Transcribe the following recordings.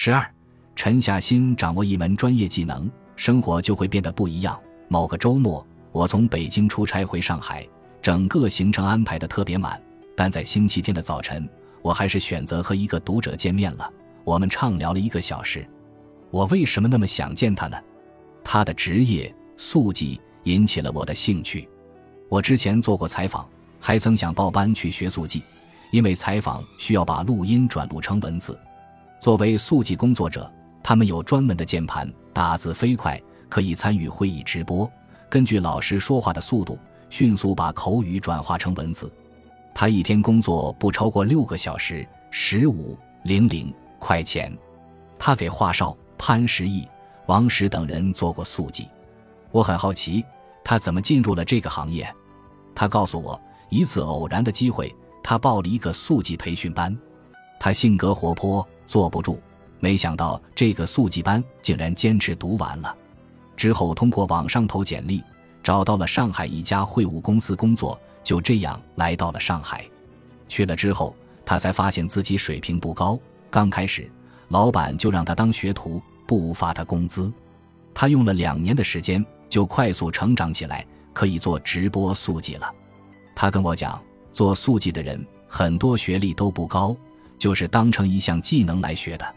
十二，沉下心掌握一门专业技能，生活就会变得不一样。某个周末，我从北京出差回上海，整个行程安排的特别满，但在星期天的早晨，我还是选择和一个读者见面了。我们畅聊了一个小时。我为什么那么想见他呢？他的职业速记引起了我的兴趣。我之前做过采访，还曾想报班去学速记，因为采访需要把录音转录成文字。作为速记工作者，他们有专门的键盘，打字飞快，可以参与会议直播，根据老师说话的速度，迅速把口语转化成文字。他一天工作不超过六个小时，十五零零块钱。他给华少、潘石屹、王石等人做过速记。我很好奇。他怎么进入了这个行业？他告诉我，一次偶然的机会，他报了一个速记培训班。他性格活泼，坐不住，没想到这个速记班竟然坚持读完了。之后通过网上投简历，找到了上海一家会务公司工作，就这样来到了上海。去了之后，他才发现自己水平不高。刚开始，老板就让他当学徒，不发他工资。他用了两年的时间。就快速成长起来，可以做直播速记了。他跟我讲，做速记的人很多学历都不高，就是当成一项技能来学的。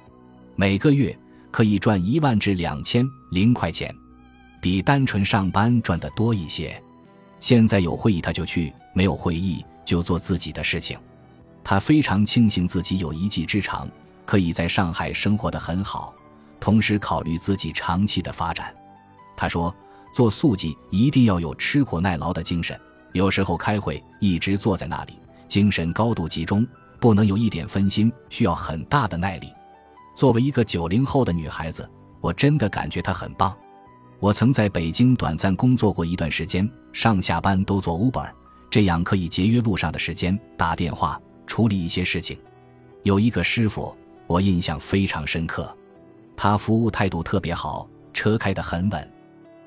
每个月可以赚一万至两千零块钱，比单纯上班赚的多一些。现在有会议他就去，没有会议就做自己的事情。他非常庆幸自己有一技之长，可以在上海生活的很好，同时考虑自己长期的发展。他说。做速记一定要有吃苦耐劳的精神，有时候开会一直坐在那里，精神高度集中，不能有一点分心，需要很大的耐力。作为一个九零后的女孩子，我真的感觉她很棒。我曾在北京短暂工作过一段时间，上下班都坐 Uber，这样可以节约路上的时间，打电话处理一些事情。有一个师傅，我印象非常深刻，他服务态度特别好，车开得很稳。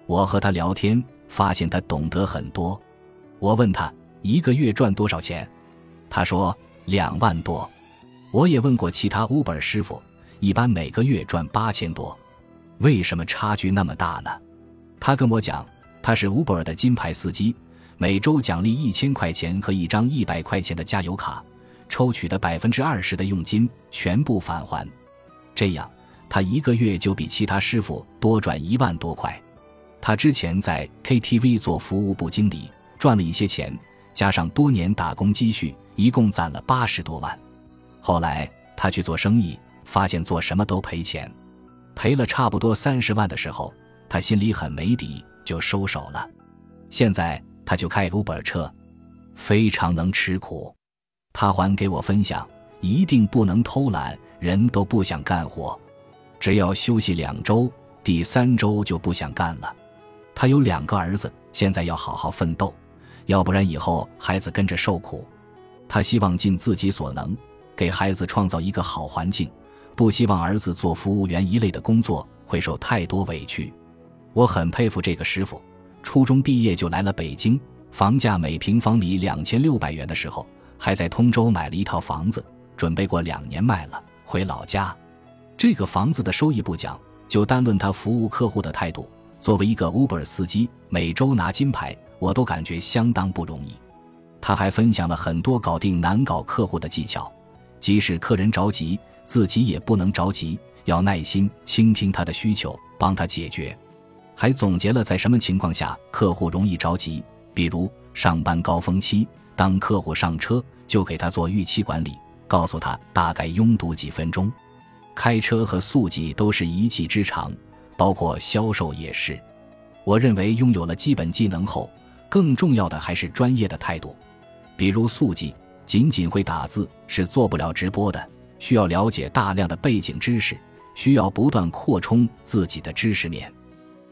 我和他聊天，发现他懂得很多。我问他一个月赚多少钱，他说两万多。我也问过其他 Uber 师傅，一般每个月赚八千多，为什么差距那么大呢？他跟我讲，他是 Uber 的金牌司机，每周奖励一千块钱和一张一百块钱的加油卡，抽取的百分之二十的佣金全部返还，这样他一个月就比其他师傅多赚一万多块。他之前在 KTV 做服务部经理，赚了一些钱，加上多年打工积蓄，一共攒了八十多万。后来他去做生意，发现做什么都赔钱，赔了差不多三十万的时候，他心里很没底，就收手了。现在他就开 Uber 车，非常能吃苦。他还给我分享，一定不能偷懒，人都不想干活，只要休息两周，第三周就不想干了。他有两个儿子，现在要好好奋斗，要不然以后孩子跟着受苦。他希望尽自己所能，给孩子创造一个好环境，不希望儿子做服务员一类的工作会受太多委屈。我很佩服这个师傅，初中毕业就来了北京，房价每平方米两千六百元的时候，还在通州买了一套房子，准备过两年卖了回老家。这个房子的收益不讲，就单论他服务客户的态度。作为一个 Uber 司机，每周拿金牌，我都感觉相当不容易。他还分享了很多搞定难搞客户的技巧，即使客人着急，自己也不能着急，要耐心倾听他的需求，帮他解决。还总结了在什么情况下客户容易着急，比如上班高峰期，当客户上车就给他做预期管理，告诉他大概拥堵几分钟。开车和速记都是一技之长。包括销售也是，我认为拥有了基本技能后，更重要的还是专业的态度。比如速记，仅仅会打字是做不了直播的，需要了解大量的背景知识，需要不断扩充自己的知识面。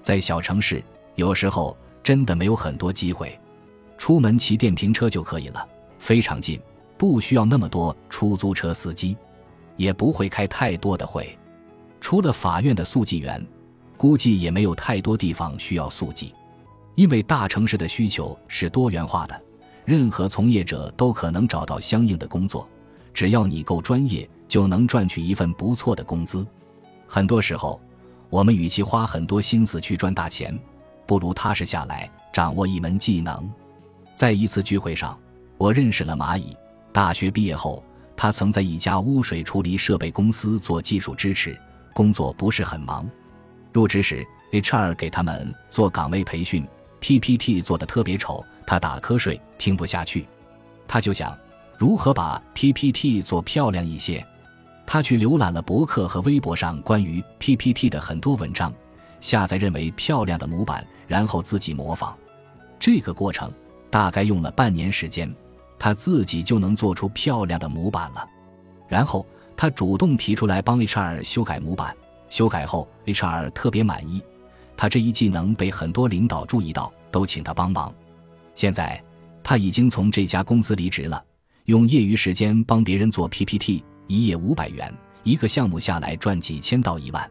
在小城市，有时候真的没有很多机会，出门骑电瓶车就可以了，非常近，不需要那么多出租车司机，也不会开太多的会。除了法院的速记员。估计也没有太多地方需要速记，因为大城市的需求是多元化的，任何从业者都可能找到相应的工作，只要你够专业，就能赚取一份不错的工资。很多时候，我们与其花很多心思去赚大钱，不如踏实下来掌握一门技能。在一次聚会上，我认识了蚂蚁。大学毕业后，他曾在一家污水处理设备公司做技术支持，工作不是很忙。入职时，HR 给他们做岗位培训，PPT 做的特别丑，他打瞌睡，听不下去。他就想如何把 PPT 做漂亮一些。他去浏览了博客和微博上关于 PPT 的很多文章，下载认为漂亮的模板，然后自己模仿。这个过程大概用了半年时间，他自己就能做出漂亮的模板了。然后他主动提出来帮 HR 修改模板，修改后 HR 特别满意。他这一技能被很多领导注意到，都请他帮忙。现在他已经从这家公司离职了，用业余时间帮别人做 PPT。一页五百元，一个项目下来赚几千到一万。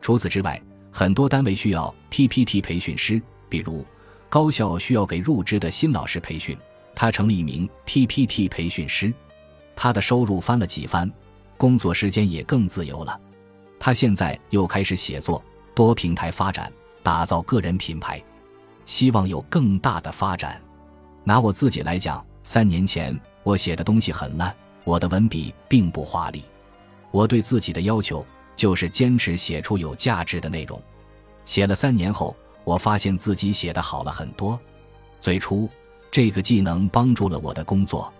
除此之外，很多单位需要 PPT 培训师，比如高校需要给入职的新老师培训，他成了一名 PPT 培训师。他的收入翻了几番，工作时间也更自由了。他现在又开始写作，多平台发展，打造个人品牌，希望有更大的发展。拿我自己来讲，三年前我写的东西很烂。我的文笔并不华丽，我对自己的要求就是坚持写出有价值的内容。写了三年后，我发现自己写的好了很多。最初，这个技能帮助了我的工作。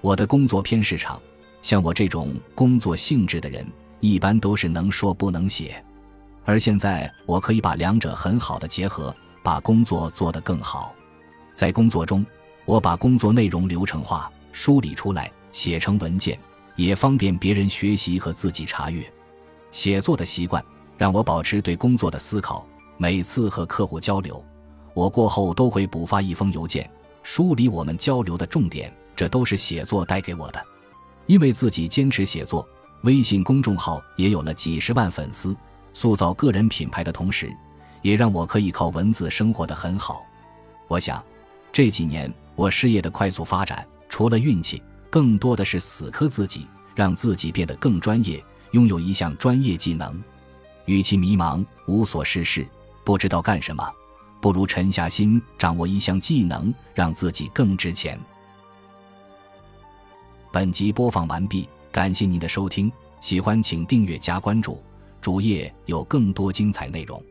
我的工作偏市场，像我这种工作性质的人，一般都是能说不能写。而现在，我可以把两者很好的结合，把工作做得更好。在工作中，我把工作内容流程化、梳理出来。写成文件，也方便别人学习和自己查阅。写作的习惯让我保持对工作的思考。每次和客户交流，我过后都会补发一封邮件，梳理我们交流的重点。这都是写作带给我的。因为自己坚持写作，微信公众号也有了几十万粉丝。塑造个人品牌的同时，也让我可以靠文字生活的很好。我想，这几年我事业的快速发展，除了运气。更多的是死磕自己，让自己变得更专业，拥有一项专业技能。与其迷茫、无所事事、不知道干什么，不如沉下心掌握一项技能，让自己更值钱。本集播放完毕，感谢您的收听，喜欢请订阅加关注，主页有更多精彩内容。